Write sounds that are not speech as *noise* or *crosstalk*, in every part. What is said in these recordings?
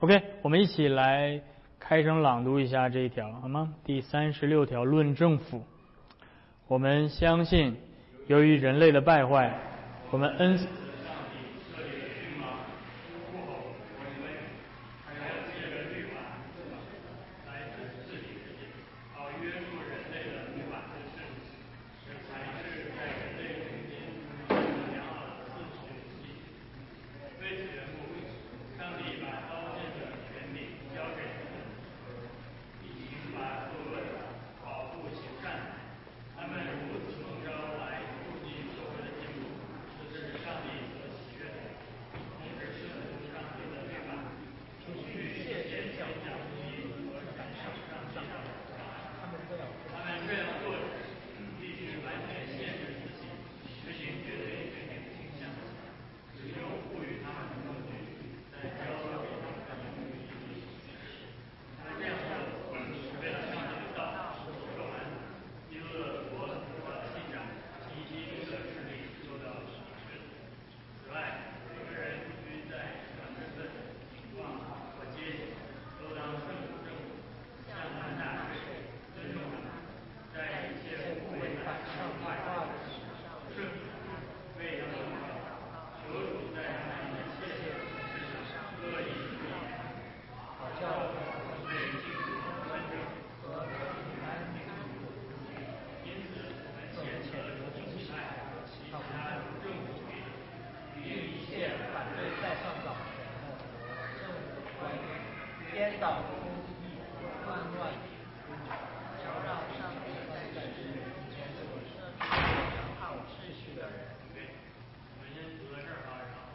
OK，我们一起来开声朗读一下这一条，好吗？第三十六条，论政府。我们相信，由于人类的败坏，我们恩。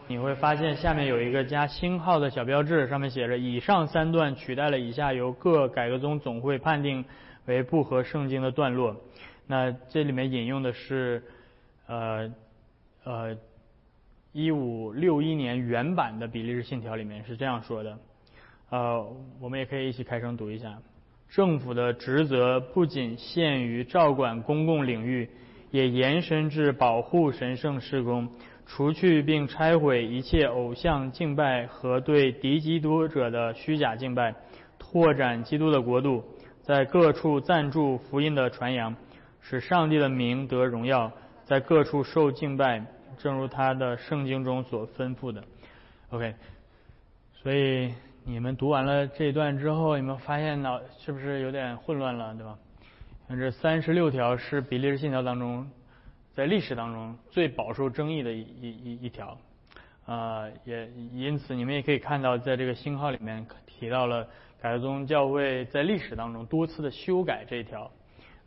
你会发现下面有一个加星号的小标志，上面写着“以上三段取代了以下由各改革宗总会判定为不合圣经的段落”。那这里面引用的是呃呃一五六一年原版的比利时信条里面是这样说的。呃，我们也可以一起开声读一下：政府的职责不仅限于照管公共领域，也延伸至保护神圣事工。除去并拆毁一切偶像敬拜和对敌基督者的虚假敬拜，拓展基督的国度，在各处赞助福音的传扬，使上帝的名得荣耀，在各处受敬拜，正如他的圣经中所吩咐的。OK，所以你们读完了这一段之后，你们发现呢，是不是有点混乱了，对吧？像这三十六条是比利时信条当中。在历史当中最饱受争议的一一一条，啊，也因此你们也可以看到，在这个星号里面提到了改革宗教会在历史当中多次的修改这一条，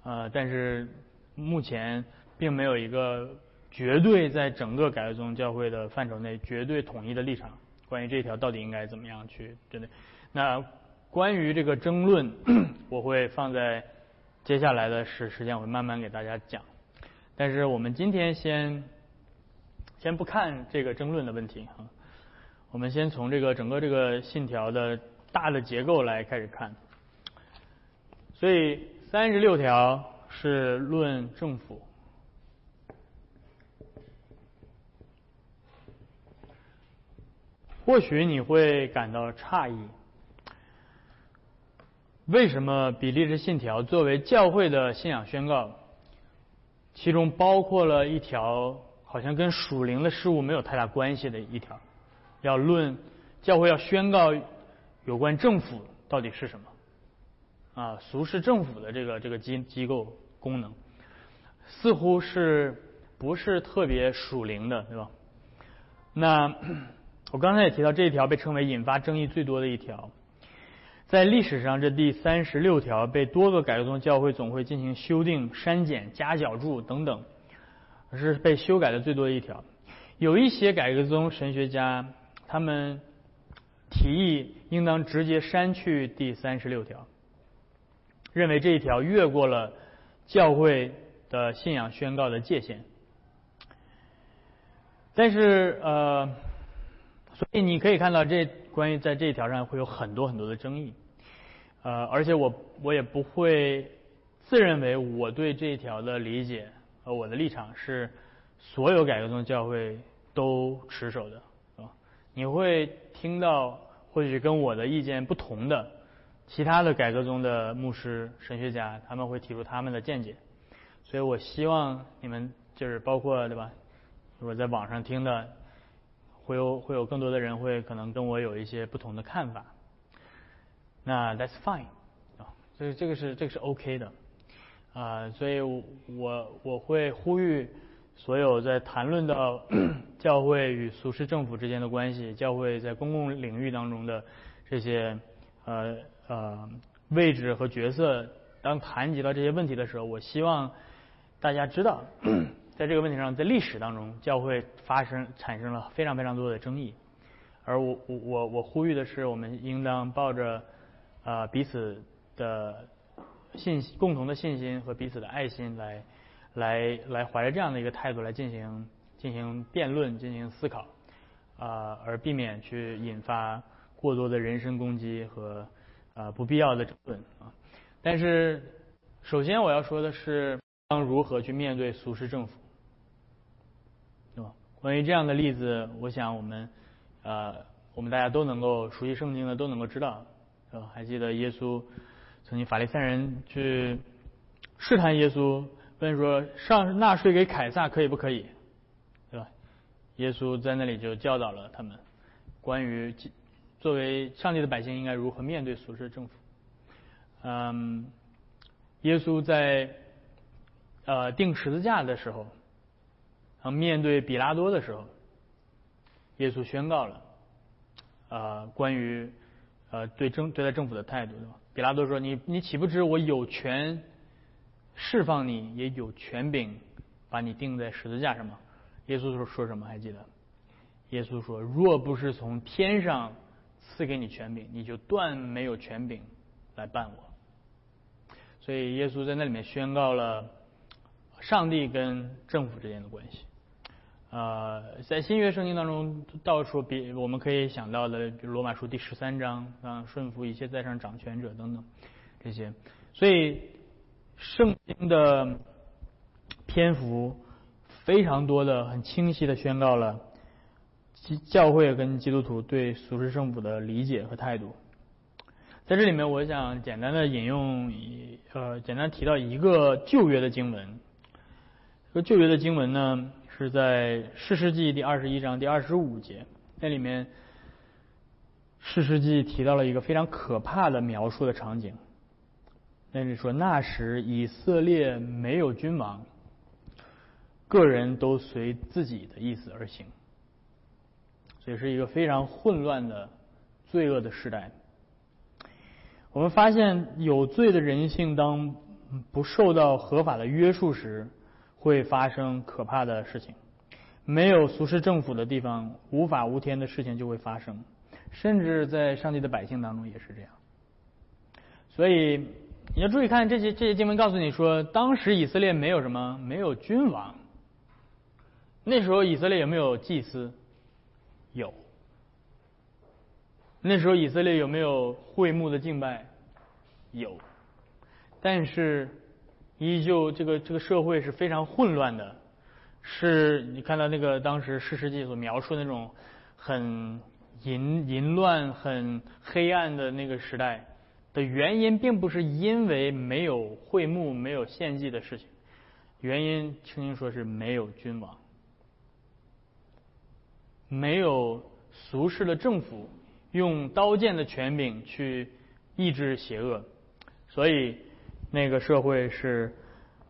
呃，但是目前并没有一个绝对在整个改革宗教会的范畴内绝对统一的立场，关于这条到底应该怎么样去针对。那关于这个争论，*clears throat* 我会放在接下来的时时间，我会慢慢给大家讲。但是我们今天先先不看这个争论的问题哈，我们先从这个整个这个信条的大的结构来开始看。所以三十六条是论政府，或许你会感到诧异，为什么比利时信条作为教会的信仰宣告？其中包括了一条好像跟属灵的事物没有太大关系的一条，要论教会要宣告有关政府到底是什么啊？俗世政府的这个这个机机构功能，似乎是不是特别属灵的，对吧？那我刚才也提到这一条被称为引发争议最多的一条。在历史上，这第三十六条被多个改革宗教会总会进行修订、删减、加脚注等等，是被修改的最多的一条。有一些改革宗神学家，他们提议应当直接删去第三十六条，认为这一条越过了教会的信仰宣告的界限。但是，呃，所以你可以看到这。关于在这一条上会有很多很多的争议，呃，而且我我也不会自认为我对这一条的理解和我的立场是所有改革宗教会都持守的，啊，你会听到或许跟我的意见不同的其他的改革中的牧师、神学家，他们会提出他们的见解。所以我希望你们就是包括对吧？如果在网上听的，会有会有更多的人会可能跟我有一些不同的看法。那 That's fine 啊，这这个是这个是 OK 的啊，所以我我会呼吁所有在谈论到 *coughs* 教会与俗世政府之间的关系，教会在公共领域当中的这些呃呃位置和角色，当谈及到这些问题的时候，我希望。大家知道，在这个问题上，在历史当中，教会发生产生了非常非常多的争议，而我我我我呼吁的是，我们应当抱着啊彼此的信共同的信心和彼此的爱心来来来怀着这样的一个态度来进行进行辩论、进行思考啊，而避免去引发过多的人身攻击和啊不必要的争论啊。但是，首先我要说的是。当如何去面对俗世政府，关于这样的例子，我想我们呃，我们大家都能够熟悉圣经的都能够知道，是吧？还记得耶稣曾经法利赛人去试探耶稣，问说上纳税给凯撒可以不可以，对吧？耶稣在那里就教导了他们关于作为上帝的百姓应该如何面对俗世政府。嗯，耶稣在。呃，钉十字架的时候，面对比拉多的时候，耶稣宣告了，啊，关于呃对政对待政府的态度，对吧？比拉多说：“你你岂不知我有权释放你，也有权柄把你钉在十字架上吗？”耶稣说说什么？还记得？耶稣说：“若不是从天上赐给你权柄，你就断没有权柄来办我。”所以耶稣在那里面宣告了。上帝跟政府之间的关系，呃，在新约圣经当中到处比我们可以想到的，比如罗马书第十三章啊，顺服一切在上掌权者等等这些，所以圣经的篇幅非常多的、很清晰的宣告了教会跟基督徒对俗世政府的理解和态度。在这里面，我想简单的引用一呃，简单提到一个旧约的经文。这个旧约的经文呢，是在士师记第二十一章第二十五节，那里面士师记提到了一个非常可怕的描述的场景。那里说，那时以色列没有君王，个人都随自己的意思而行，所以是一个非常混乱的罪恶的时代。我们发现有罪的人性当不受到合法的约束时。会发生可怕的事情，没有俗世政府的地方，无法无天的事情就会发生，甚至在上帝的百姓当中也是这样。所以你要注意看这些这些经文，告诉你说，当时以色列没有什么，没有君王。那时候以色列有没有祭司？有。那时候以色列有没有会幕的敬拜？有。但是。依旧，这个这个社会是非常混乱的，是你看到那个当时世世纪所描述的那种很淫淫乱、很黑暗的那个时代的原因，并不是因为没有会幕、没有献祭的事情，原因圣经说是没有君王，没有俗世的政府用刀剑的权柄去抑制邪恶，所以。那个社会是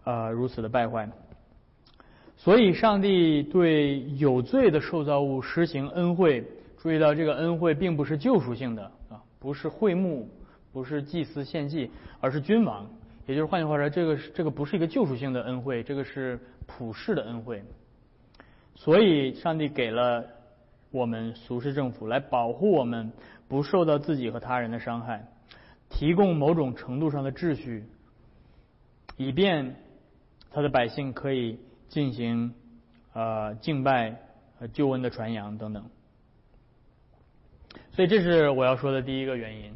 呃如此的败坏，所以上帝对有罪的受造物施行恩惠。注意到这个恩惠并不是救赎性的啊，不是会幕，不是祭司献祭，而是君王。也就是换句话说，这个这个不是一个救赎性的恩惠，这个是普世的恩惠。所以上帝给了我们俗世政府来保护我们不受到自己和他人的伤害，提供某种程度上的秩序。以便他的百姓可以进行呃敬拜和救恩的传扬等等，所以这是我要说的第一个原因。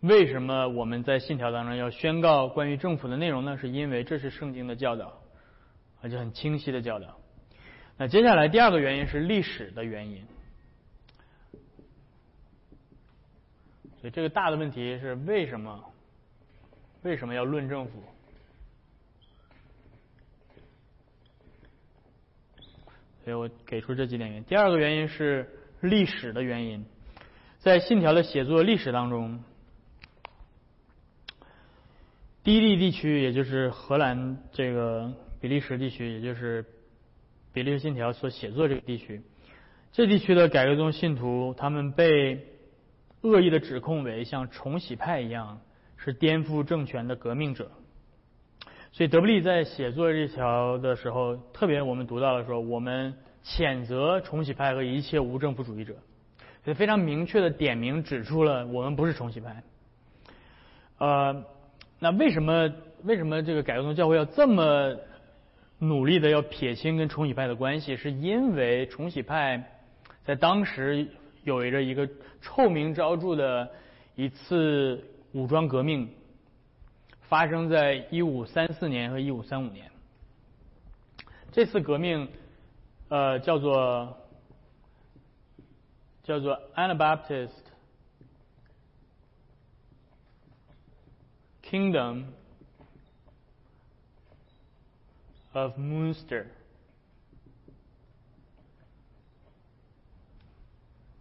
为什么我们在信条当中要宣告关于政府的内容呢？是因为这是圣经的教导，而且很清晰的教导。那接下来第二个原因是历史的原因。所以这个大的问题是为什么？为什么要论政府？所以我给出这几点原因。第二个原因是历史的原因，在信条的写作历史当中，低地地区，也就是荷兰这个比利时地区，也就是比利时信条所写作这个地区，这地区的改革宗信徒，他们被恶意的指控为像重洗派一样是颠覆政权的革命者。所以德布利在写作这条的时候，特别我们读到了说，我们谴责重启派和一切无政府主义者，所以非常明确的点名指出了我们不是重启派。呃，那为什么为什么这个改革宗教会要这么努力的要撇清跟重启派的关系？是因为重启派在当时有着一个臭名昭著的一次武装革命。发生在一五三四年和一五三五年，这次革命，呃，叫做叫做 Anabaptist Kingdom of Munster，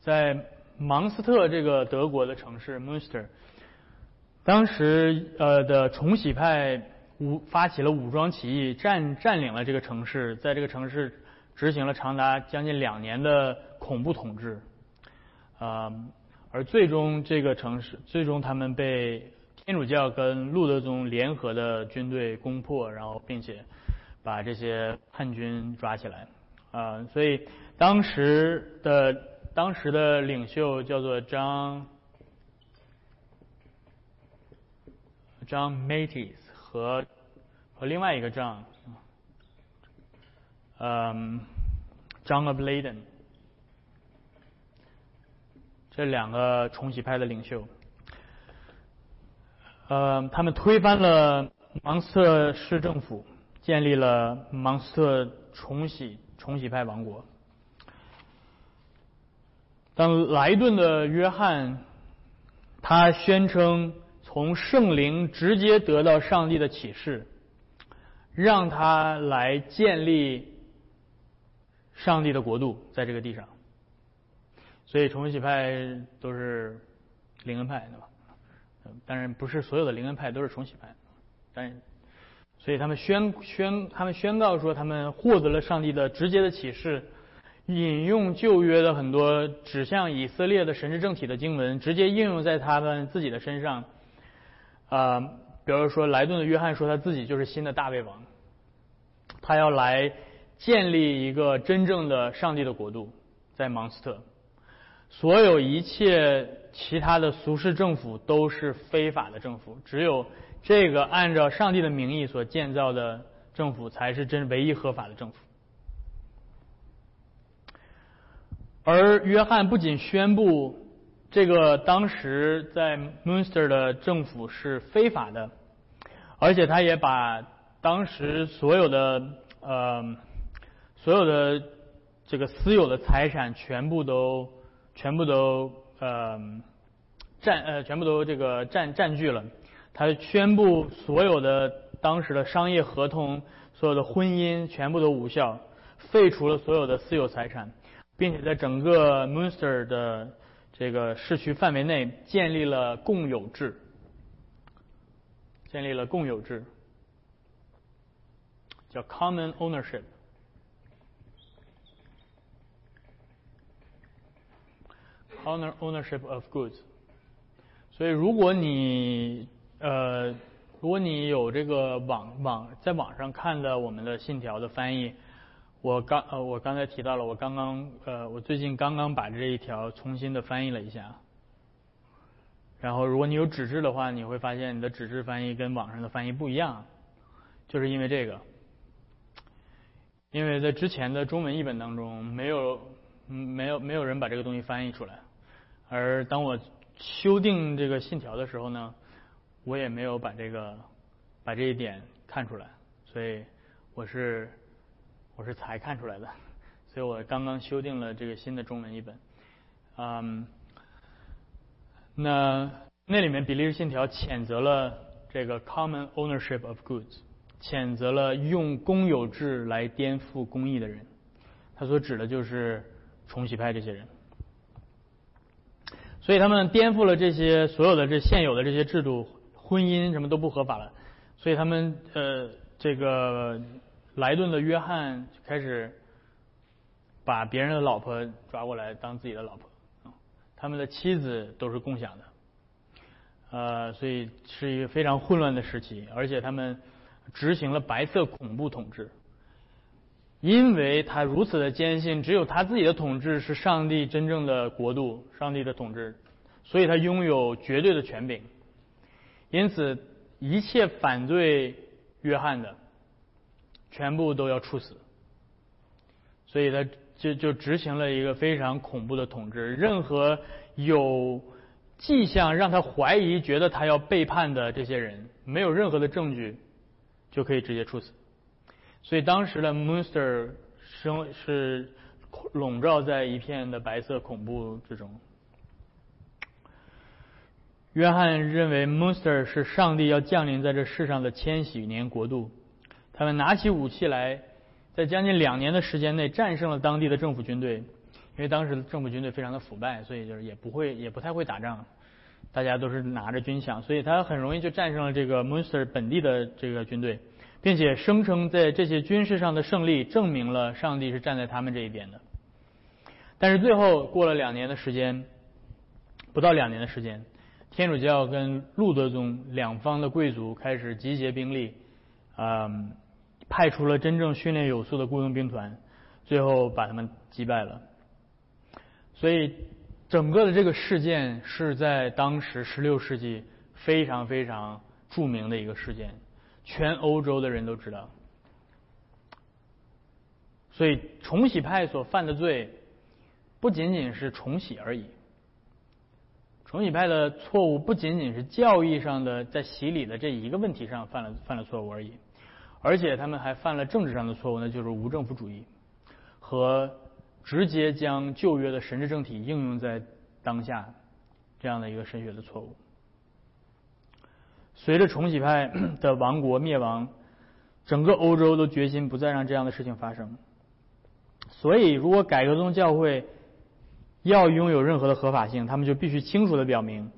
在芒斯特这个德国的城市 Munster。当时呃的重洗派武发起了武装起义，占占领了这个城市，在这个城市执行了长达将近两年的恐怖统治，啊，而最终这个城市最终他们被天主教跟路德宗联合的军队攻破，然后并且把这些叛军抓起来，啊，所以当时的当时的领袖叫做张。John Matis 和和另外一个 John，嗯，John of Leyden，这两个重启派的领袖，呃，他们推翻了芒斯特市政府，建立了芒斯特重启重启派王国。当莱顿的约翰，他宣称。从圣灵直接得到上帝的启示，让他来建立上帝的国度在这个地上。所以重启派都是灵恩派，对吧？当然不是所有的灵恩派都是重启派，但所以他们宣宣他们宣告说他们获得了上帝的直接的启示，引用旧约的很多指向以色列的神之政体的经文，直接应用在他们自己的身上。呃，比如说莱顿的约翰说他自己就是新的大卫王，他要来建立一个真正的上帝的国度在芒斯特，所有一切其他的俗世政府都是非法的政府，只有这个按照上帝的名义所建造的政府才是真唯一合法的政府。而约翰不仅宣布。这个当时在 Munster 的政府是非法的，而且他也把当时所有的呃所有的这个私有的财产全部都全部都呃占呃全部都这个占占据了。他宣布所有的当时的商业合同、所有的婚姻全部都无效，废除了所有的私有财产，并且在整个 Munster 的这个市区范围内建立了共有制，建立了共有制，叫 common ownership，owner ownership of goods。所以，如果你呃，如果你有这个网网在网上看的我们的信条的翻译。我刚呃，我刚才提到了，我刚刚呃，我最近刚刚把这一条重新的翻译了一下。然后，如果你有纸质的话，你会发现你的纸质翻译跟网上的翻译不一样，就是因为这个。因为在之前的中文译本当中，没有没有没有人把这个东西翻译出来，而当我修订这个信条的时候呢，我也没有把这个把这一点看出来，所以我是。我是才看出来的，所以我刚刚修订了这个新的中文译本。嗯，那那里面比利时信条谴责了这个 common ownership of goods，谴责了用公有制来颠覆公益的人。他所指的就是重洗派这些人。所以他们颠覆了这些所有的这现有的这些制度，婚姻什么都不合法了。所以他们呃，这个莱顿的约翰开始把别人的老婆抓过来当自己的老婆，他们的妻子都是共享的，呃，所以是一个非常混乱的时期，而且他们执行了白色恐怖统治，因为他如此的坚信只有他自己的统治是上帝真正的国度，上帝的统治，所以他拥有绝对的权柄，因此。一切反对约翰的，全部都要处死。所以他就就执行了一个非常恐怖的统治。任何有迹象让他怀疑、觉得他要背叛的这些人，没有任何的证据，就可以直接处死。所以当时的 Munster 生是笼罩在一片的白色恐怖之中。约翰认为 Munster 是上帝要降临在这世上的千禧年国度。他们拿起武器来，在将近两年的时间内战胜了当地的政府军队。因为当时的政府军队非常的腐败，所以就是也不会也不太会打仗，大家都是拿着军饷，所以他很容易就战胜了这个 Munster 本地的这个军队，并且声称在这些军事上的胜利证明了上帝是站在他们这一边的。但是最后过了两年的时间，不到两年的时间。天主教跟路德宗两方的贵族开始集结兵力，嗯，派出了真正训练有素的雇佣兵团，最后把他们击败了。所以，整个的这个事件是在当时十六世纪非常非常著名的一个事件，全欧洲的人都知道。所以，重洗派所犯的罪，不仅仅是重洗而已。重洗派的错误不仅仅是教义上的在洗礼的这一个问题上犯了犯了错误而已，而且他们还犯了政治上的错误，那就是无政府主义和直接将旧约的神之政体应用在当下这样的一个神学的错误。随着重洗派的亡国灭亡，整个欧洲都决心不再让这样的事情发生。所以，如果改革宗教会，要拥有任何的合法性，他们就必须清楚的表明，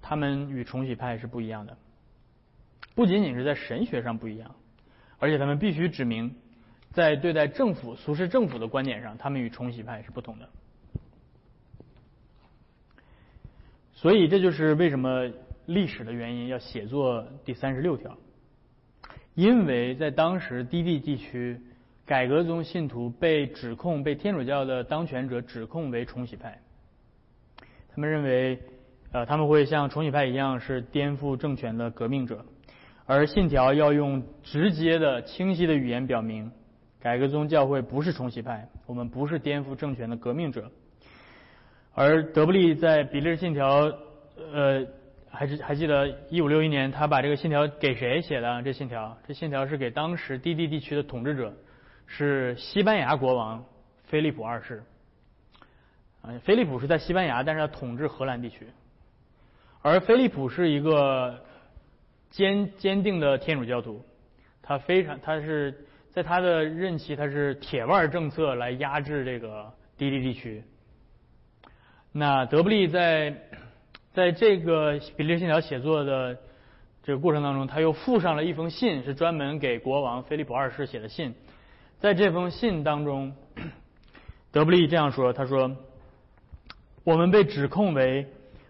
他们与重启派是不一样的。不仅仅是在神学上不一样，而且他们必须指明，在对待政府、俗世政府的观点上，他们与重启派是不同的。所以，这就是为什么历史的原因要写作第三十六条，因为在当时低地地区。改革宗信徒被指控被天主教的当权者指控为重洗派，他们认为，呃，他们会像重洗派一样是颠覆政权的革命者，而信条要用直接的、清晰的语言表明，改革宗教会不是重洗派，我们不是颠覆政权的革命者。而德布利在比利时信条，呃，还是还记得一五六一年，他把这个信条给谁写的？这信条，这信条是给当时低地地区的统治者。是西班牙国王菲利普二世，啊，菲利普是在西班牙，但是他统治荷兰地区，而菲利普是一个坚坚定的天主教徒，他非常他是在他的任期他是铁腕政策来压制这个低地地区。那德布利在在这个比利时信条写作的这个过程当中，他又附上了一封信，是专门给国王菲利普二世写的信。在这封信当中，德布利这样说：“他说，我们被指控为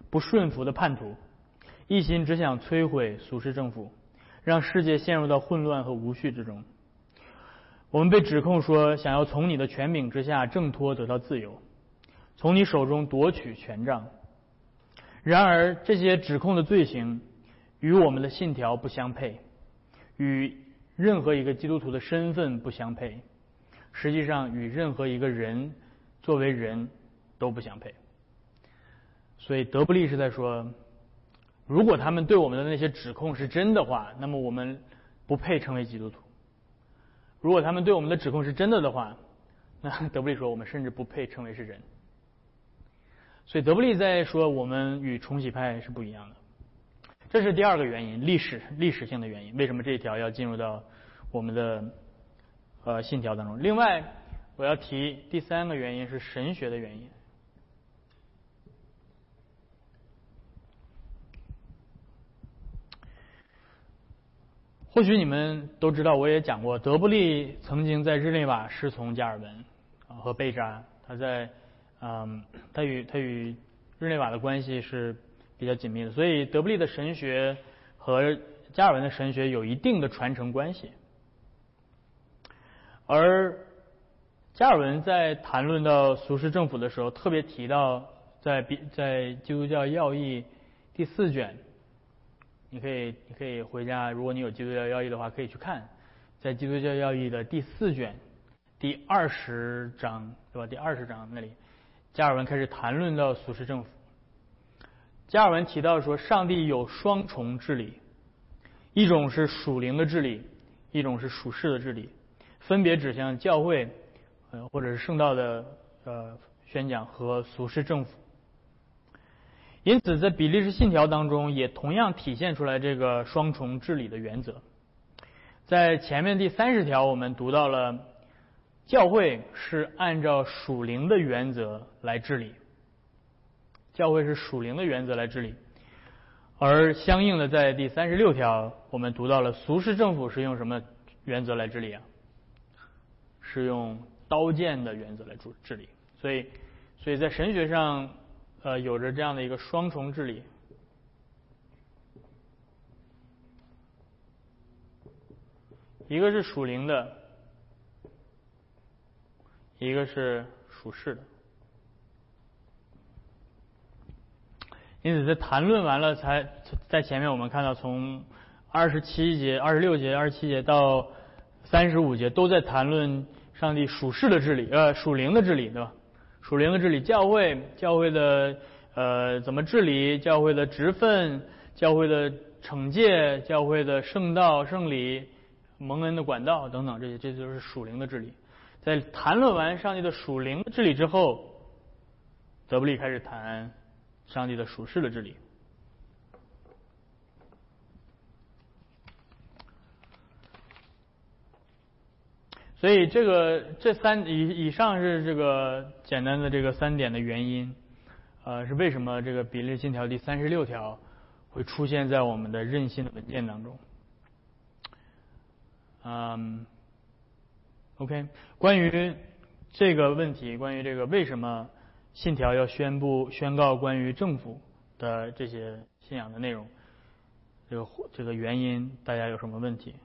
不顺服的叛徒，一心只想摧毁苏氏政府，让世界陷入到混乱和无序之中。我们被指控说，想要从你的权柄之下挣脱，得到自由，从你手中夺取权杖。然而，这些指控的罪行与我们的信条不相配，与。”任何一个基督徒的身份不相配，实际上与任何一个人作为人都不相配。所以德布利是在说，如果他们对我们的那些指控是真的话，那么我们不配成为基督徒；如果他们对我们的指控是真的的话，*laughs* 那德布利说我们甚至不配称为是人。所以德布利在说我们与重启派是不一样的。这是第二个原因，历史历史性的原因。为什么这一条要进入到我们的呃信条当中？另外，我要提第三个原因是神学的原因。或许你们都知道，我也讲过，德布利曾经在日内瓦师从加尔文和贝扎，他在嗯，他与他与日内瓦的关系是比较紧密的，所以德布利的神学和加尔文的神学有一定的传承关系。而加尔文在谈论到俗世政府的时候，特别提到在比在基督教要义第四卷。你可以，你可以回家。如果你有基督教要义的话，可以去看，在基督教要义的第四卷第二十章，对吧？第二十章那里，加尔文开始谈论到俗世政府。加尔文提到说，上帝有双重治理，一种是属灵的治理，一种是属世的治理，分别指向教会，呃，或者是圣道的呃宣讲和俗世政府。因此，在比利时信条当中，也同样体现出来这个双重治理的原则。在前面第三十条，我们读到了教会是按照属灵的原则来治理，教会是属灵的原则来治理。而相应的，在第三十六条，我们读到了俗世政府是用什么原则来治理啊？是用刀剑的原则来治治理。所以，所以在神学上。呃，有着这样的一个双重治理，一个是属灵的，一个是属世的。因此，在谈论完了，才在前面我们看到，从二十七节、二十六节、二十七节到三十五节，都在谈论上帝属世的治理，呃，属灵的治理，对吧？属灵的治理，教会教会的呃怎么治理？教会的职分，教会的惩戒，教会的圣道、圣礼、蒙恩的管道等等，这些这就是属灵的治理。在谈论完上帝的属灵的治理之后，德布利开始谈上帝的属世的治理。所以这个这三以以上是这个简单的这个三点的原因，呃，是为什么这个比例信条第三十六条会出现在我们的任性的文件当中？嗯，OK，关于这个问题，关于这个为什么信条要宣布宣告关于政府的这些信仰的内容，这个这个原因，大家有什么问题？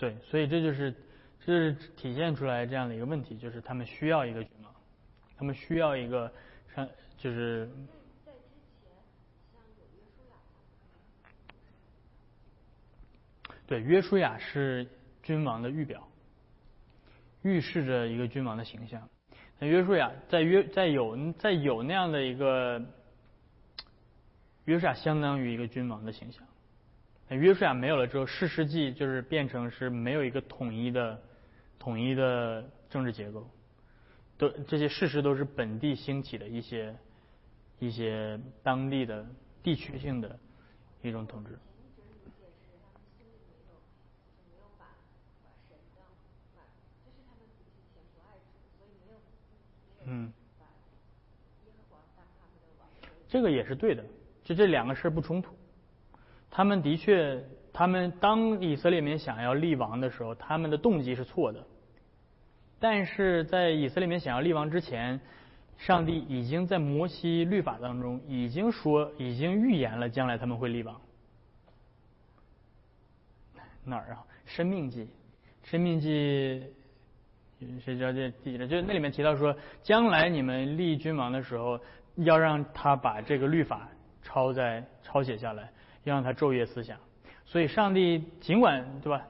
对，所以这就是，这是体现出来这样的一个问题，就是他们需要一个君王，他们需要一个上，就是。对，约书亚是君王的预表，预示着一个君王的形象。那约书亚在约在有在有那样的一个，约书亚相当于一个君王的形象。约书亚没有了之后，世世纪就是变成是没有一个统一的、统一的政治结构，都这些事实都是本地兴起的一些、一些当地的地区性的一种统治。嗯，这个也是对的，就这两个事不冲突。他们的确，他们当以色列民想要立王的时候，他们的动机是错的。但是在以色列民想要立王之前，上帝已经在摩西律法当中已经说，已经预言了将来他们会立王。哪儿啊？生命记，生命记，谁知道这第几章？就那里面提到说，将来你们立君王的时候，要让他把这个律法抄在抄写下来。要让他昼夜思想，所以上帝尽管对吧？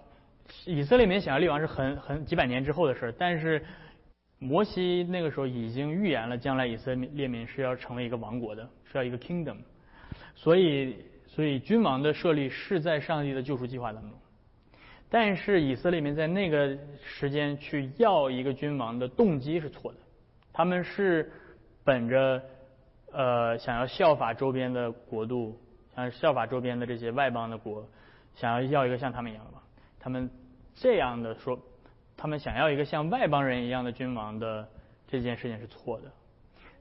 以色列民想要立王是很很几百年之后的事但是摩西那个时候已经预言了将来以色列民是要成为一个王国的，是要一个 kingdom。所以所以君王的设立是在上帝的救赎计划当中。但是以色列民在那个时间去要一个君王的动机是错的，他们是本着呃想要效法周边的国度，像效法周边的这些外邦的国，想要要一个像他们一样的王。他们这样的说，他们想要一个像外邦人一样的君王的这件事情是错的。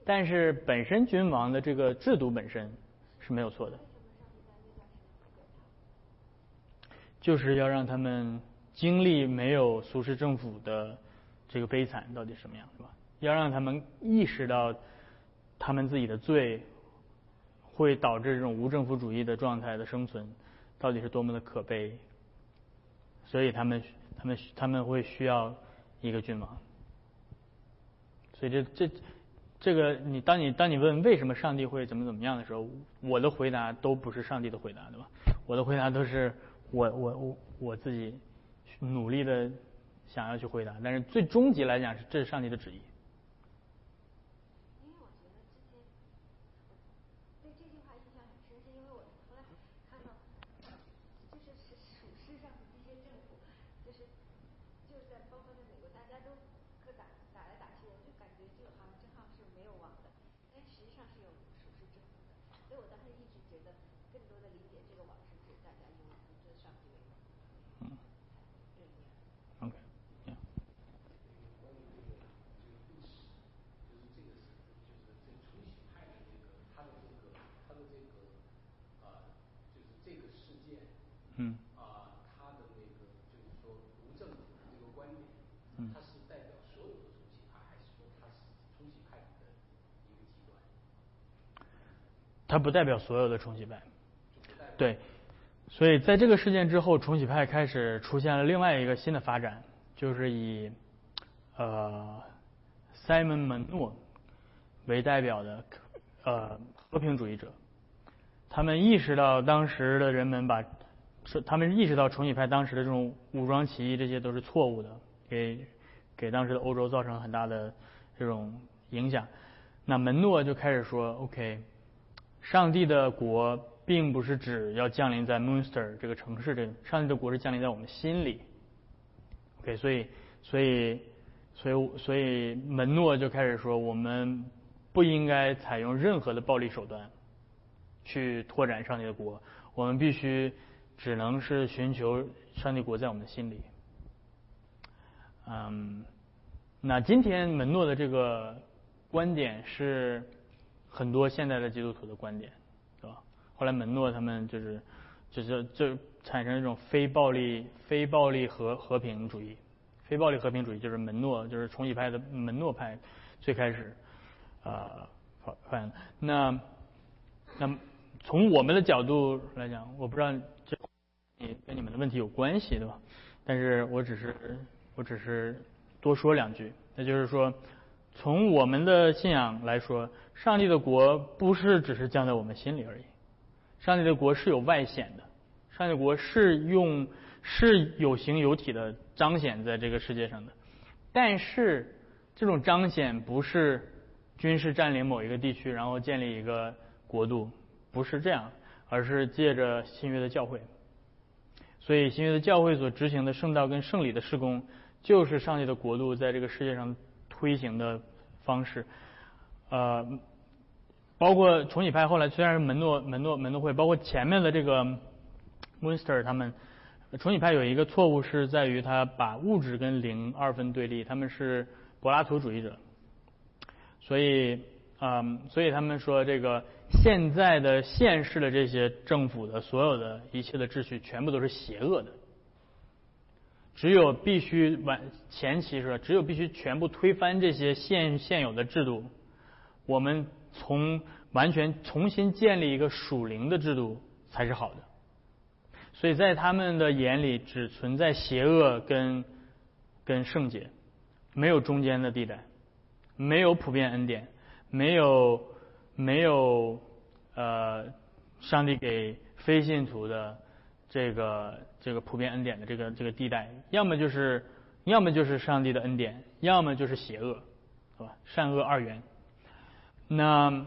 但是本身君王的这个制度本身是没有错的。就是要让他们经历没有苏氏政府的这个悲惨到底什么样，是吧？要让他们意识到他们自己的罪会导致这种无政府主义的状态的生存到底是多么的可悲，所以他们他们他们会需要一个君王。所以这这这个你当你当你问为什么上帝会怎么怎么样的时候，我的回答都不是上帝的回答，对吧？我的回答都是。我我我我自己努力的想要去回答，但是最终极来讲是这是上帝的旨意。嗯。啊，他的那个就是说无政府这个观点，他是代表所有的重启派，还是说他是重启派的一个极端？他不代表所有的重启派。对，所以在这个事件之后，重启派开始出现了另外一个新的发展，就是以呃 Simon 门诺为代表的呃和平主义者，他们意识到当时的人们把他们意识到重启派当时的这种武装起义，这些都是错误的，给给当时的欧洲造成很大的这种影响。那门诺就开始说：“OK，上帝的国并不是指要降临在 Munster 这个城市，这上帝的国是降临在我们心里。”OK，所以所以所以所以门诺就开始说：“我们不应该采用任何的暴力手段去拓展上帝的国，我们必须。”只能是寻求上帝国在我们心里。嗯，那今天门诺的这个观点是很多现在的基督徒的观点，对吧？后来门诺他们就是就是就产生一种非暴力、非暴力和和平主义，非暴力和平主义就是门诺就是重启派的门诺派最开始啊发那那从我们的角度来讲，我不知道这。你跟你们的问题有关系，对吧？但是我只是我只是多说两句，那就是说，从我们的信仰来说，上帝的国不是只是降在我们心里而已，上帝的国是有外显的，上帝国是用是有形有体的彰显在这个世界上的，但是这种彰显不是军事占领某一个地区，然后建立一个国度，不是这样，而是借着新约的教会。所以新约的教会所执行的圣道跟圣礼的施工，就是上帝的国度在这个世界上推行的方式。呃，包括重启派后来虽然是门诺门诺门诺会，包括前面的这个 Munster 他们，重启派有一个错误是在于他把物质跟灵二分对立，他们是柏拉图主义者。所以，嗯，所以他们说这个。现在的现世的这些政府的所有的一切的秩序，全部都是邪恶的。只有必须完前期是吧？只有必须全部推翻这些现现有的制度，我们从完全重新建立一个属灵的制度才是好的。所以在他们的眼里，只存在邪恶跟跟圣洁，没有中间的地带，没有普遍恩典，没有。没有，呃，上帝给非信徒的这个这个普遍恩典的这个这个地带，要么就是，要么就是上帝的恩典，要么就是邪恶，是吧？善恶二元。那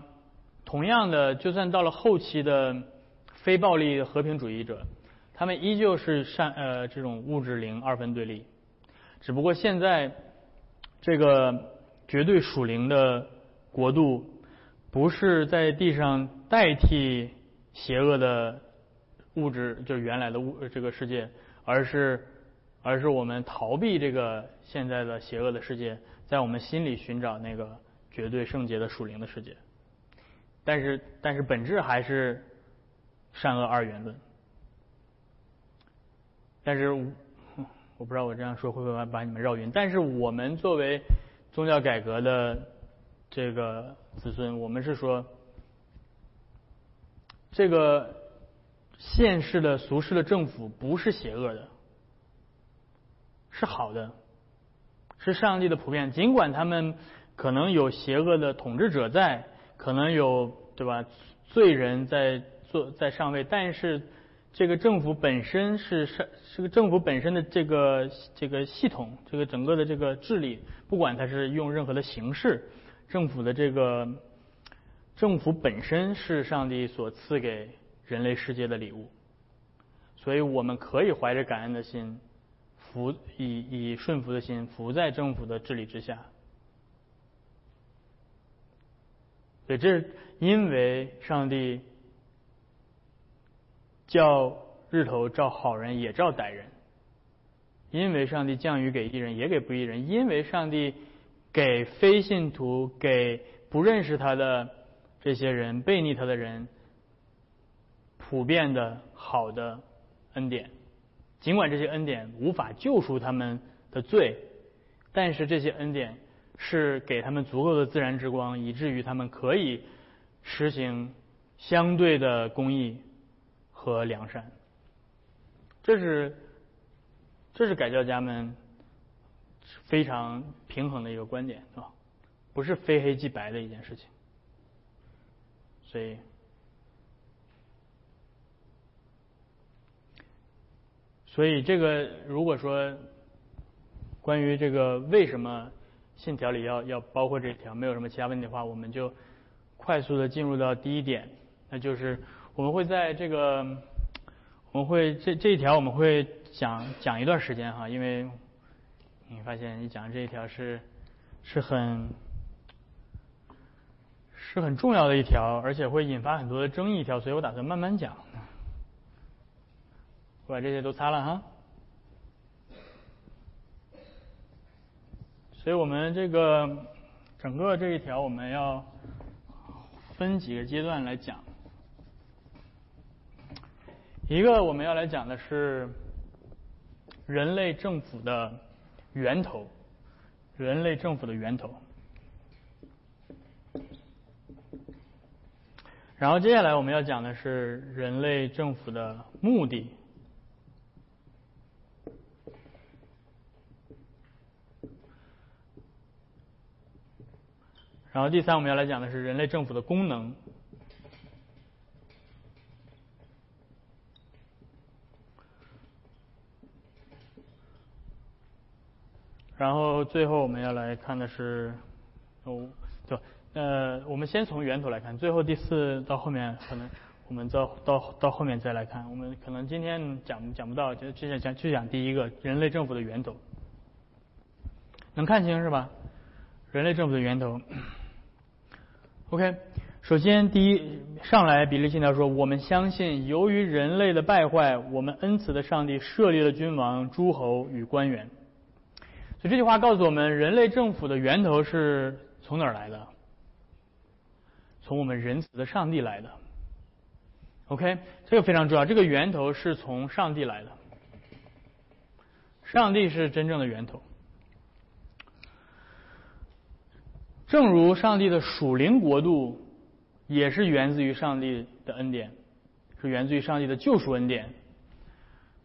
同样的，就算到了后期的非暴力和平主义者，他们依旧是善呃这种物质零二分对立，只不过现在这个绝对属灵的国度不是在地上代替邪恶的物质，就是原来的物这个世界，而是而是我们逃避这个现在的邪恶的世界，在我们心里寻找那个绝对圣洁的属灵的世界。但是，但是本质还是善恶二元论。但是，我不知道我这样说会不会把把你们绕晕。但是，我们作为宗教改革的这个子孙，我们是说，这个现世的俗世的政府不是邪恶的，是好的，是上帝的普遍。尽管他们可能有邪恶的统治者在。可能有对吧？罪人在做在上位，但是这个政府本身是上这个政府本身的这个这个系统，这个整个的这个治理，不管它是用任何的形式，政府的这个政府本身是上帝所赐给人类世界的礼物，所以我们可以怀着感恩的心，服以以顺服的心服在政府的治理之下。对，这因为上帝叫日头照好人也照歹人，因为上帝降雨给义人也给不义人，因为上帝给非信徒给不认识他的这些人背逆他的人普遍的好的恩典，尽管这些恩典无法救赎他们的罪，但是这些恩典。是给他们足够的自然之光，以至于他们可以实行相对的公义和良善。这是这是改教家们非常平衡的一个观点，是吧？不是非黑即白的一件事情。所以，所以这个如果说关于这个为什么？信条里要要包括这一条，没有什么其他问题的话，我们就快速的进入到第一点，那就是我们会在这个我们会这这一条我们会讲讲一段时间哈，因为你发现你讲这一条是是很是很重要的一条，而且会引发很多的争议一条，所以我打算慢慢讲。我把这些都擦了哈。所以我们这个整个这一条，我们要分几个阶段来讲。一个我们要来讲的是人类政府的源头，人类政府的源头。然后接下来我们要讲的是人类政府的目的。然后第三，我们要来讲的是人类政府的功能。然后最后我们要来看的是，哦，对，呃，我们先从源头来看，最后第四到后面可能我们到到到后面再来看，我们可能今天讲讲不到，就就讲就讲第一个人类政府的源头，能看清是吧？人类政府的源头。OK，首先第一上来，比利信条说，我们相信，由于人类的败坏，我们恩慈的上帝设立了君王、诸侯与官员。所以这句话告诉我们，人类政府的源头是从哪儿来的？从我们仁慈的上帝来的。OK，这个非常重要，这个源头是从上帝来的，上帝是真正的源头。正如上帝的属灵国度也是源自于上帝的恩典，是源自于上帝的救赎恩典，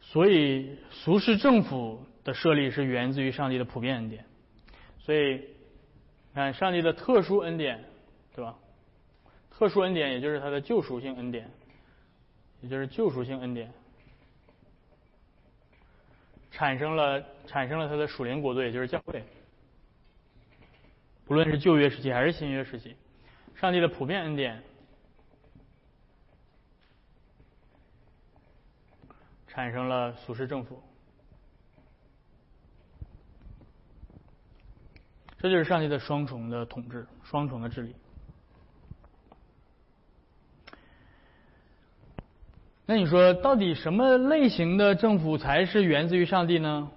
所以俗世政府的设立是源自于上帝的普遍恩典。所以，看上帝的特殊恩典，对吧？特殊恩典也就是他的救赎性恩典，也就是救赎性恩典，产生了产生了他的属灵国度，也就是教会。不论是旧约时期还是新约时期上帝的普遍恩典产生了俗世政府。这就是上帝的双重的统治双重的治理。那你说到底什么类型的政府才是源自于上帝呢？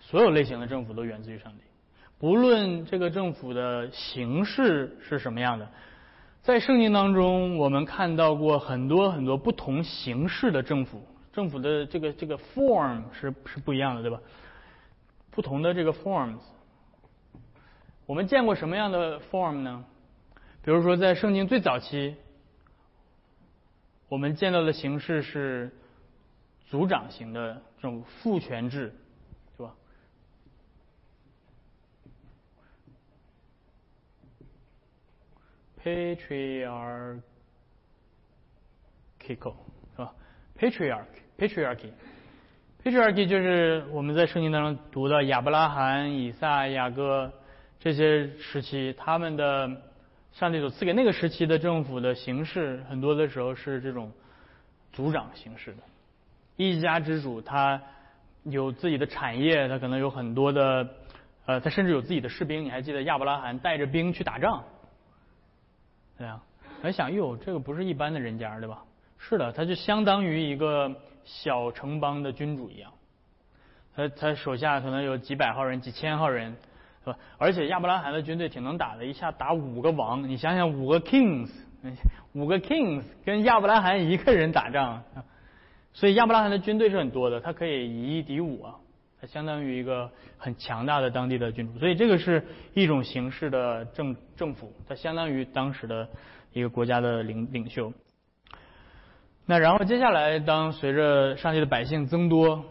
所有类型的政府都源自于上帝。不论这个政府的形式是什么样的。在圣经当中，我们看到过很多很多不同形式的政府，政府的这个这个 form 是是不一样的，对吧？不同的这个 forms。我们见过什么样的 form 呢？比如说，在圣经最早期，我们见到的形式是族长型的这种父权制，是吧 Patriarchical 是吧？Patriarchy，Patriarchy，Patriarchy 就是我们在圣经当中读的亚伯拉罕、以撒、雅各。这些时期，他们的上帝所赐给那个时期的政府的形式，很多的时候是这种族长形式的，一家之主，他有自己的产业，他可能有很多的，呃，他甚至有自己的士兵。你还记得亚伯拉罕带着兵去打仗？对呀，还想，哟，这个不是一般的人家，对吧？是的，他就相当于一个小城邦的君主一样，他他手下可能有几百号人、几千号人。是吧？而且亚伯拉罕的军队挺能打的，一下打五个王。你想想，五个 kings，*laughs* 五个 kings 跟亚伯拉罕一个人打仗，所以亚伯拉罕的军队是很多的，他可以以一敌五啊，他相当于一个很强大的当地的君主。所以这个是一种形式的政政府，它相当于当时的一个国家的领领袖。那然后接下来，当随着上帝的百姓增多。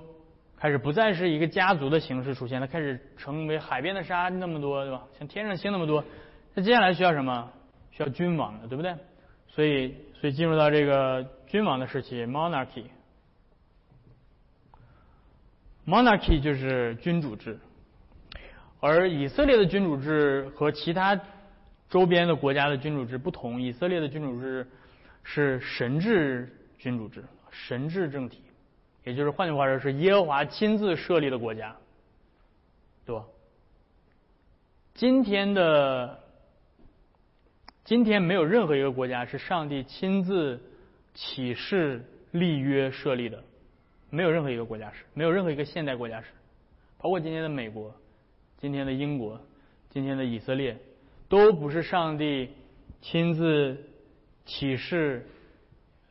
开始不再是一个家族的形式出现，它开始成为海边的沙那么多，对吧？像天上星那么多，那接下来需要什么？需要君王的，对不对？所以，所以进入到这个君王的时期，monarchy。Monarchy 就是君主制，而以色列的君主制和其他周边的国家的君主制不同，以色列的君主制是神治君主制，神治政体。也就是换句话说，是耶和华亲自设立的国家，对吧？今天的今天没有任何一个国家是上帝亲自启示立约设立的，没有任何一个国家是，没有任何一个现代国家是，包括今天的美国、今天的英国、今天的以色列，都不是上帝亲自启示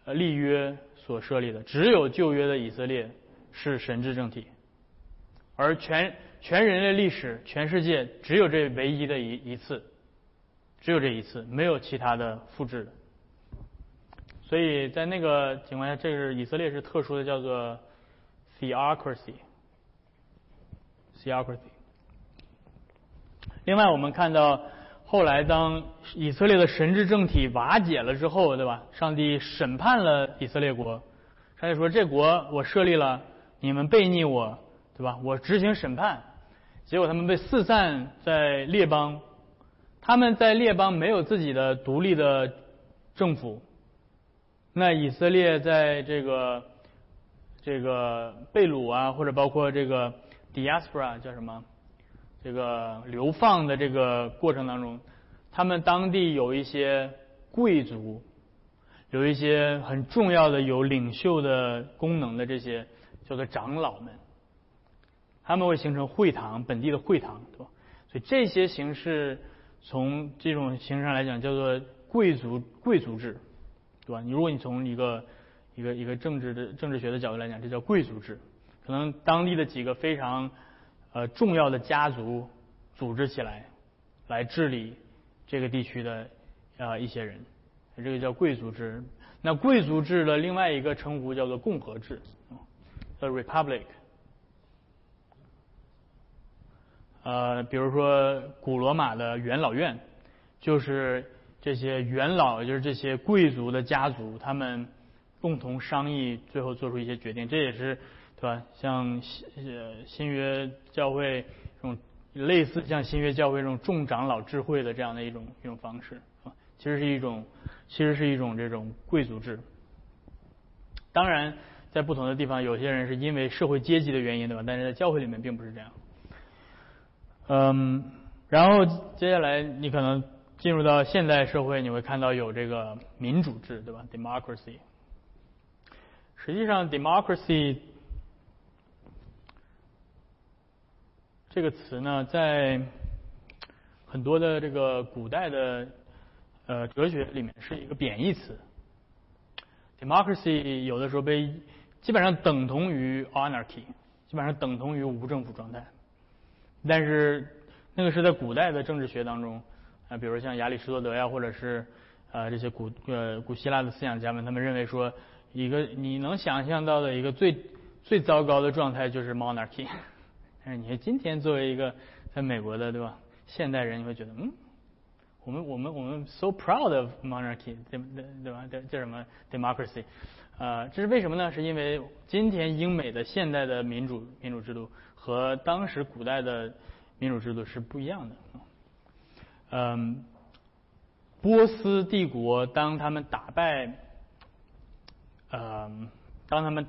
呃立约。所设立的只有旧约的以色列是神之政体，而全全人类历史、全世界只有这唯一的一一次，只有这一次，没有其他的复制的。所以在那个情况下，这个以色列是特殊的，叫做 theocracy，theocracy。另外，我们看到后来当以色列的神之政体瓦解了之后，对吧？上帝审判了以色列国。上帝说：“这国我设立了，你们背逆我，对吧？我执行审判，结果他们被四散在列邦，他们在列邦没有自己的独立的政府。那以色列在这个这个贝鲁啊，或者包括这个 diaspora 叫什么？这个流放的这个过程当中，他们当地有一些贵族。”有一些很重要的有领袖的功能的这些叫做长老们，他们会形成会堂，本地的会堂，对吧？所以这些形式从这种形式上来讲叫做贵族贵族制，对吧？你如果你从一个一个一个政治的政治学的角度来讲，这叫贵族制，可能当地的几个非常呃重要的家族组织起来来治理这个地区的啊一些人。这个叫贵族制，那贵族制的另外一个称呼叫做共和制，the republic。呃，比如说古罗马的元老院，就是这些元老，就是这些贵族的家族，他们共同商议，最后做出一些决定。这也是对吧？像新新约教会这种类似像新约教会这种众长老智慧的这样的一种一种方式啊，其实是一种。其实是一种这种贵族制。当然，在不同的地方，有些人是因为社会阶级的原因，对吧？但是在教会里面并不是这样。嗯，然后接下来你可能进入到现代社会，你会看到有这个民主制，对吧？democracy。实际上，democracy 这个词呢，在很多的这个古代的呃哲学里面是一个贬义词。democracy 有的时候被基本上等同于 anarchy，基本上等同于无政府状态。但是那个是在古代的政治学当中啊，比如像亚里士多德呀，或者是呃这些古呃古希腊的思想家们，他们认为说一个你能想象到的一个最最糟糕的状态就是 monarchy。*laughs* 但是你看今天作为一个在美国的对吧现代人，你会觉得嗯。我们我们我们 so proud of monarchy，对对对吧？这叫什么 democracy？呃，这是为什么呢？是因为今天英美的现代的民主民主制度和当时古代的民主制度是不一样的。嗯，波斯帝国当他们打败，呃，当他们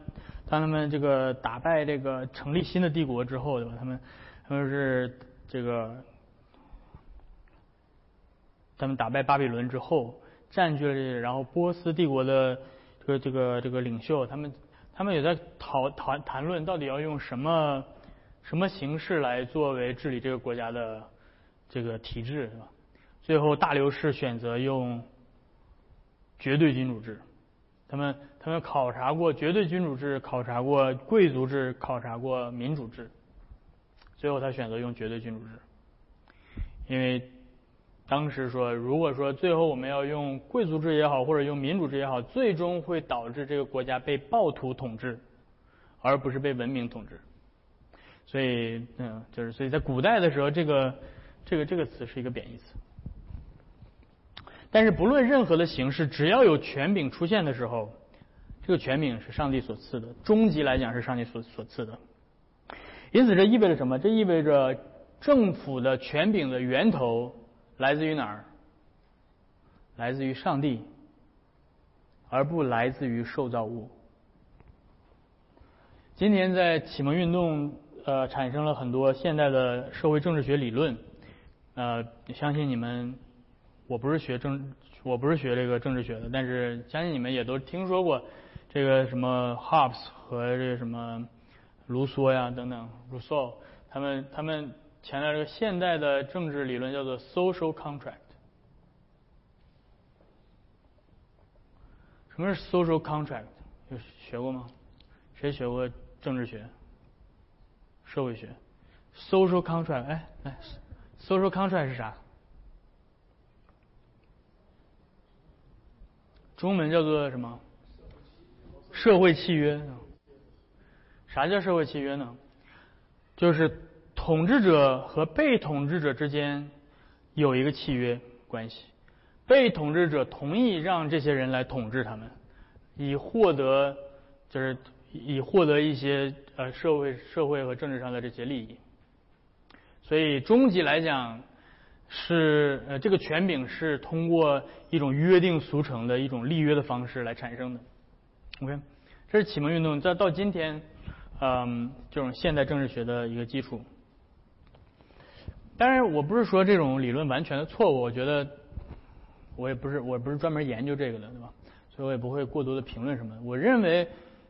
当他们这个打败这个成立新的帝国之后，对吧？他们他们是这个。他们打败巴比伦之后，占据了这些，然后波斯帝国的这个这个这个领袖，他们他们也在讨谈谈论到底要用什么什么形式来作为治理这个国家的这个体制，是吧？最后大流士选择用绝对君主制，他们他们考察过绝对君主制，考察过贵族制，考察过民主制，最后他选择用绝对君主制，因为。当时说，如果说最后我们要用贵族制也好，或者用民主制也好，最终会导致这个国家被暴徒统治，而不是被文明统治。所以，嗯，就是所以在古代的时候，这个这个这个词是一个贬义词。但是不论任何的形式，只要有权柄出现的时候，这个权柄是上帝所赐的，终极来讲是上帝所所赐的。因此，这意味着什么？这意味着政府的权柄的源头。来自于哪儿？来自于上帝，而不来自于受造物。今天在启蒙运动，呃，产生了很多现代的社会政治学理论，呃，相信你们，我不是学政，我不是学这个政治学的，但是相信你们也都听说过这个什么 Hobbes 和这个什么卢梭呀等等，Rousseau，他们他们。强调这个现代的政治理论叫做 social contract。什么是 social contract？有学过吗？谁学过政治学、社会学？social contract，哎哎，social contract 是啥？中文叫做什么？社会契约。啥叫社会契约呢？就是。统治者和被统治者之间有一个契约关系，被统治者同意让这些人来统治他们，以获得就是以获得一些呃社会社会和政治上的这些利益。所以终极来讲是呃这个权柄是通过一种约定俗成的一种立约的方式来产生的。OK，这是启蒙运动到到今天嗯这种现代政治学的一个基础。当然，我不是说这种理论完全的错误，我觉得我也不是，我不是专门研究这个的，对吧？所以我也不会过多的评论什么。我认为，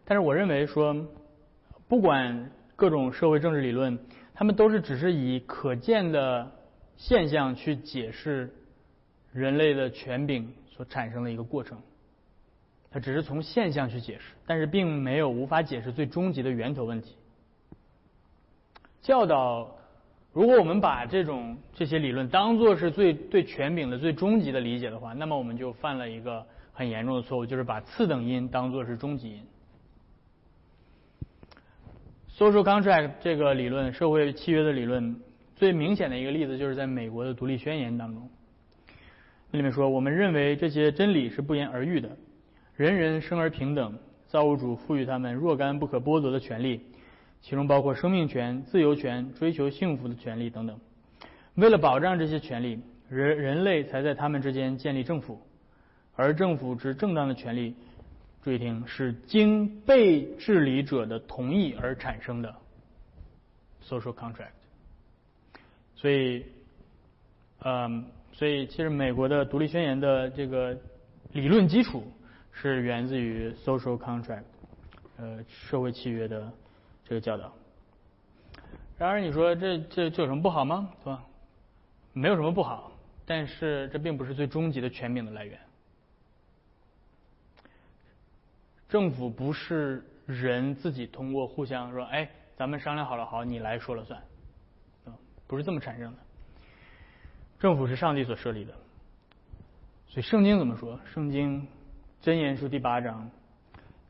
但是我认为说，不管各种社会政治理论，他们都是只是以可见的现象去解释人类的权柄所产生的一个过程。它只是从现象去解释，但是并没有无法解释最终极的源头问题。教导。如果我们把这种这些理论当做是最对权柄的最终极的理解的话，那么我们就犯了一个很严重的错误，就是把次等因当做是终极因。Social contract 这个理论，社会契约的理论，最明显的一个例子就是在美国的独立宣言当中，那里面说，我们认为这些真理是不言而喻的，人人生而平等，造物主赋予他们若干不可剥夺的权利。其中包括生命权、自由权、追求幸福的权利等等。为了保障这些权利，人人类才在他们之间建立政府，而政府之正当的权利注意听，是经被治理者的同意而产生的 social contract。所以，嗯，所以其实美国的独立宣言的这个理论基础是源自于 social contract，呃，社会契约的这个教导。然而，你说这这这有什么不好吗？是吧？没有什么不好，但是这并不是最终极的权柄的来源。政府不是人自己通过互相说，哎，咱们商量好了，好，你来说了算，不是这么产生的。政府是上帝所设立的，所以圣经怎么说？圣经箴言书第八章，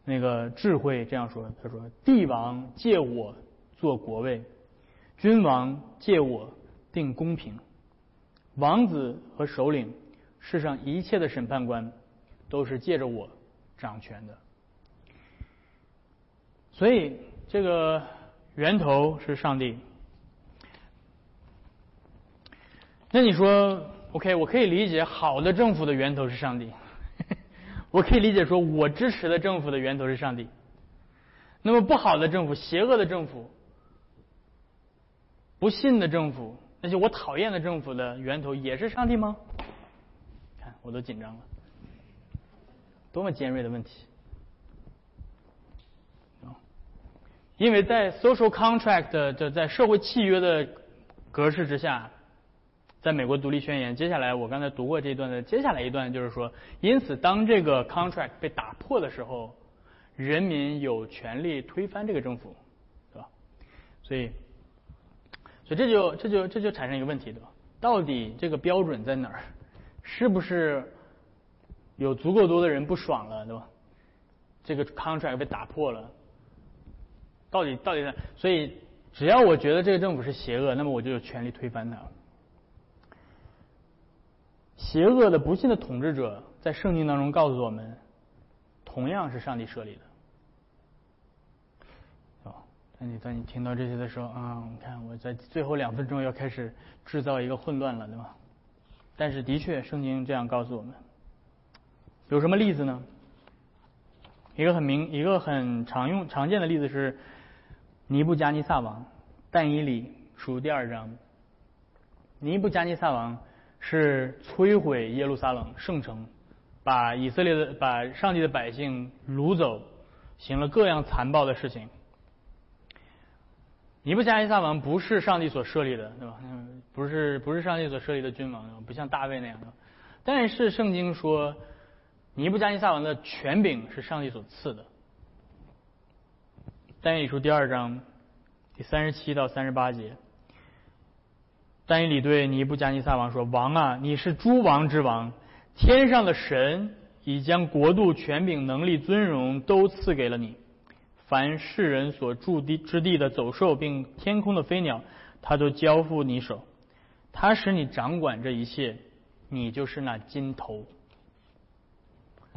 那个智慧这样说，他说：“帝王借我做国位。”君王借我定公平，王子和首领，世上一切的审判官，都是借着我掌权的。所以这个源头是上帝。那你说，OK，我可以理解好的政府的源头是上帝，我可以理解说我支持的政府的源头是上帝。那么不好的政府，邪恶的政府。不信的政府，那些我讨厌的政府的源头也是上帝吗？看，我都紧张了，多么尖锐的问题！因为在 social contract 的在社会契约的格式之下，在美国独立宣言，接下来我刚才读过这一段的接下来一段就是说，因此当这个 contract 被打破的时候，人民有权利推翻这个政府，对吧？所以。所以这就这就这就产生一个问题，对吧？到底这个标准在哪儿？是不是有足够多的人不爽了，对吧？这个 contract 被打破了，到底到底在？所以只要我觉得这个政府是邪恶，那么我就有权利推翻它。邪恶的、不幸的统治者，在圣经当中告诉我们，同样是上帝设立的。那你当你听到这些的时候啊，你看我在最后两分钟要开始制造一个混乱了，对吧？但是的确，圣经这样告诉我们。有什么例子呢？一个很明、一个很常用、常见的例子是尼布加尼撒王，但以理书第二章。尼布加尼撒王是摧毁耶路撒冷圣城，把以色列的、把上帝的百姓掳走，行了各样残暴的事情。尼布加尼撒王不是上帝所设立的，对吧？不是不是上帝所设立的君王，不像大卫那样的。但是圣经说，尼布加尼撒王的权柄是上帝所赐的。但以理书第二章第三十七到三十八节，但以理对尼布加尼撒王说：“王啊，你是诸王之王，天上的神已将国度、权柄、能力、尊荣都赐给了你。”凡世人所住地之地的走兽，并天空的飞鸟，他都交付你手。他使你掌管这一切，你就是那金头。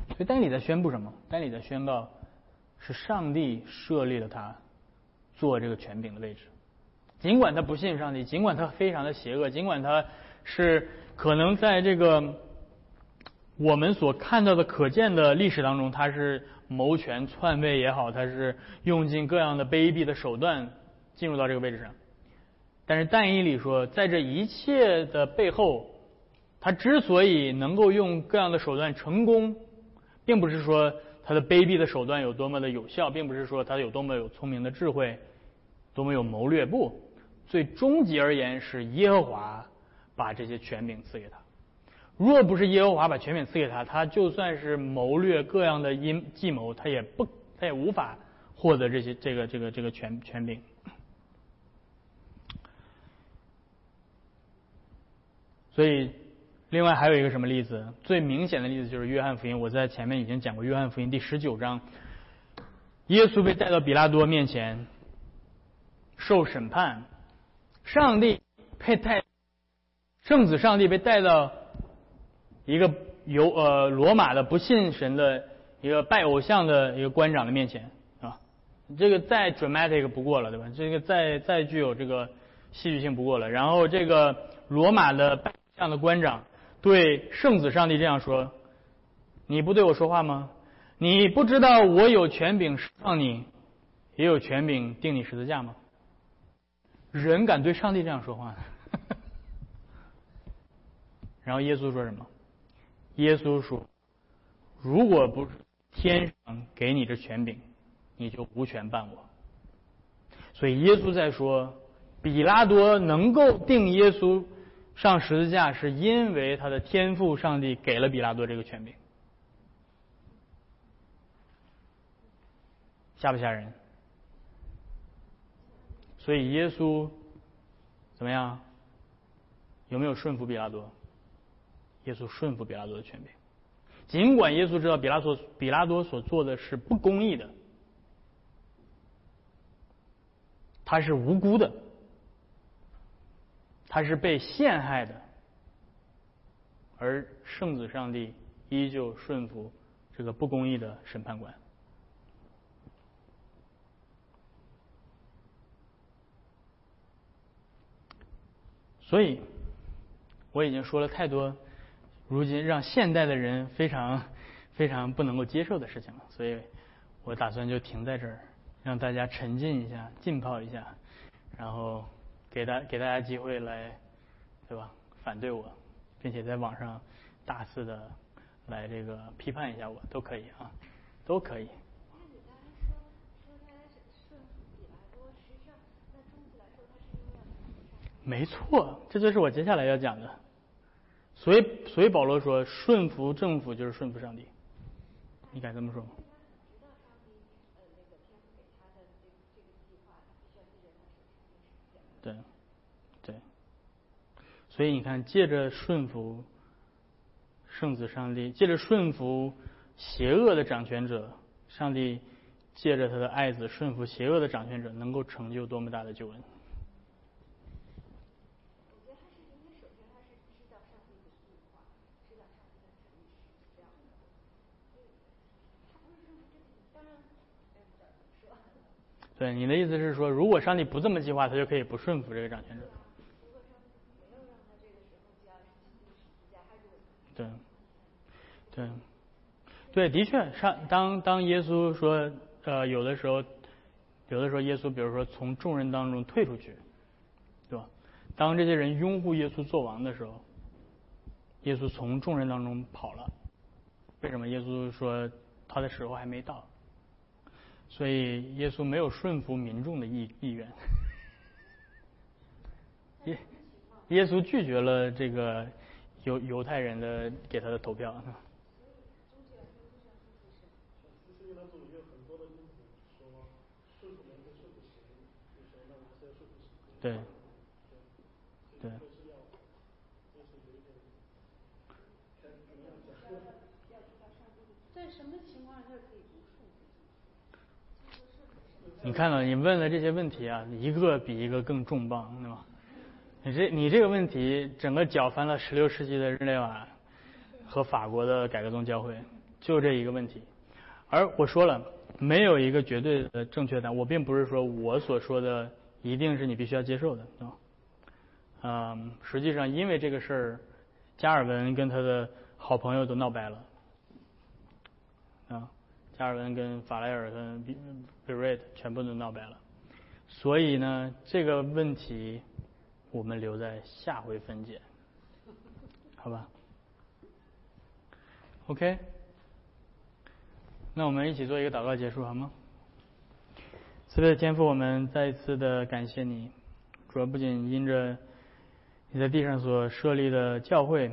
所以，丹尼在宣布什么？丹尼在宣告，是上帝设立了他做这个权柄的位置。尽管他不信上帝，尽管他非常的邪恶，尽管他是可能在这个我们所看到的可见的历史当中，他是。谋权篡位也好，他是用尽各样的卑鄙的手段进入到这个位置上。但是但以理说，在这一切的背后，他之所以能够用各样的手段成功，并不是说他的卑鄙的手段有多么的有效，并不是说他有多么有聪明的智慧，多么有谋略。不，最终极而言是耶和华把这些权柄赐给他。若不是耶和华把权柄赐给他，他就算是谋略各样的阴计谋，他也不，他也无法获得这些这个这个这个权权柄。所以，另外还有一个什么例子？最明显的例子就是约翰福音。我在前面已经讲过约翰福音第十九章，耶稣被带到比拉多面前受审判，上帝被带，圣子上帝被带到。一个由呃罗马的不信神的一个拜偶像的一个官长的面前啊，这个再 dramatic 不过了，对吧？这个再再具有这个戏剧性不过了。然后这个罗马的拜偶像的官长对圣子上帝这样说：“你不对我说话吗？你不知道我有权柄释放你，也有权柄定你十字架吗？人敢对上帝这样说话？*laughs* 然后耶稣说什么？耶稣说：“如果不是天上给你这权柄，你就无权办我。”所以耶稣在说，比拉多能够定耶稣上十字架，是因为他的天赋上帝给了比拉多这个权柄。吓不吓人？所以耶稣怎么样？有没有顺服比拉多？耶稣顺服比拉多的权柄，尽管耶稣知道比拉多比拉多所做的是不公义的，他是无辜的，他是被陷害的，而圣子上帝依旧顺服这个不公义的审判官。所以，我已经说了太多，如今让现代的人非常非常不能够接受的事情了。所以我打算就停在这儿，让大家沉浸一下、浸泡一下，然后给大给大家机会来，对吧？反对我，并且在网上大肆的来这个批判一下我，都可以啊，都可以。没错，这就是我接下来要讲的。所以，所以保罗说，顺服政府就是顺服上帝。你敢这么说吗？对，对。所以你看，借着顺服圣子上帝，借着顺服邪恶的掌权者，上帝借着他的爱子顺服邪恶的掌权者，能够成就多么大的救恩。对，你的意思是说，如果上帝不这么计划，他就可以不顺服这个掌权者。对，对，对，的确，上当当耶稣说，呃，有的时候，有的时候耶稣，比如说从众人当中退出去，对吧？当这些人拥护耶稣做王的时候，耶稣从众人当中跑了。为什么？耶稣说他的时候还没到。所以耶稣没有顺服民众的意意愿，*laughs* 耶耶稣拒绝了这个犹犹太人的给他的投票。对，对。你看到你问的这些问题啊，一个比一个更重磅，对吧？你这你这个问题，整个搅翻了十六世纪的日内瓦和法国的改革宗教会，就这一个问题。而我说了，没有一个绝对的正确答案。我并不是说我所说的一定是你必须要接受的，对吧？嗯，实际上因为这个事儿，加尔文跟他的好朋友都闹掰了，啊。加尔文跟法莱尔跟比比瑞特全部都闹掰了，所以呢，这个问题我们留在下回分解，好吧？OK，那我们一起做一个祷告结束好吗？慈悲的天父，我们再一次的感谢你，主要不仅因着你在地上所设立的教会，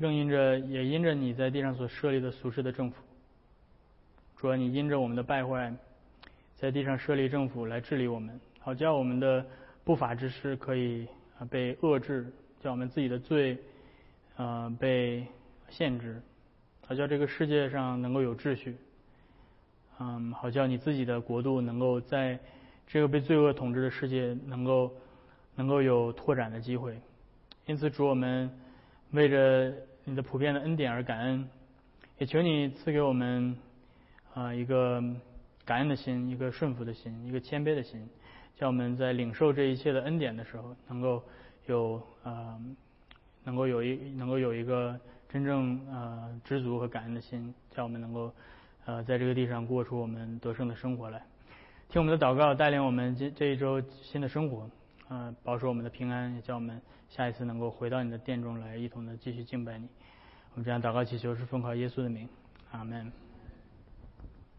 更因着也因着你在地上所设立的俗世的政府。说，你因着我们的败坏，在地上设立政府来治理我们，好叫我们的不法之事可以啊被遏制，叫我们自己的罪啊被限制，好叫这个世界上能够有秩序，嗯，好叫你自己的国度能够在这个被罪恶统治的世界能够能够有拓展的机会。因此，主我们为着你的普遍的恩典而感恩，也求你赐给我们。啊，一个感恩的心，一个顺服的心，一个谦卑的心，叫我们在领受这一切的恩典的时候，能够有啊，能够有一能够有一个真正啊知足和感恩的心，叫我们能够呃，在这个地上过出我们得胜的生活来。听我们的祷告，带领我们这这一周新的生活，呃，保守我们的平安，也叫我们下一次能够回到你的殿中来，一同的继续敬拜你。我们这样祷告祈求，是奉靠耶稣的名，阿门。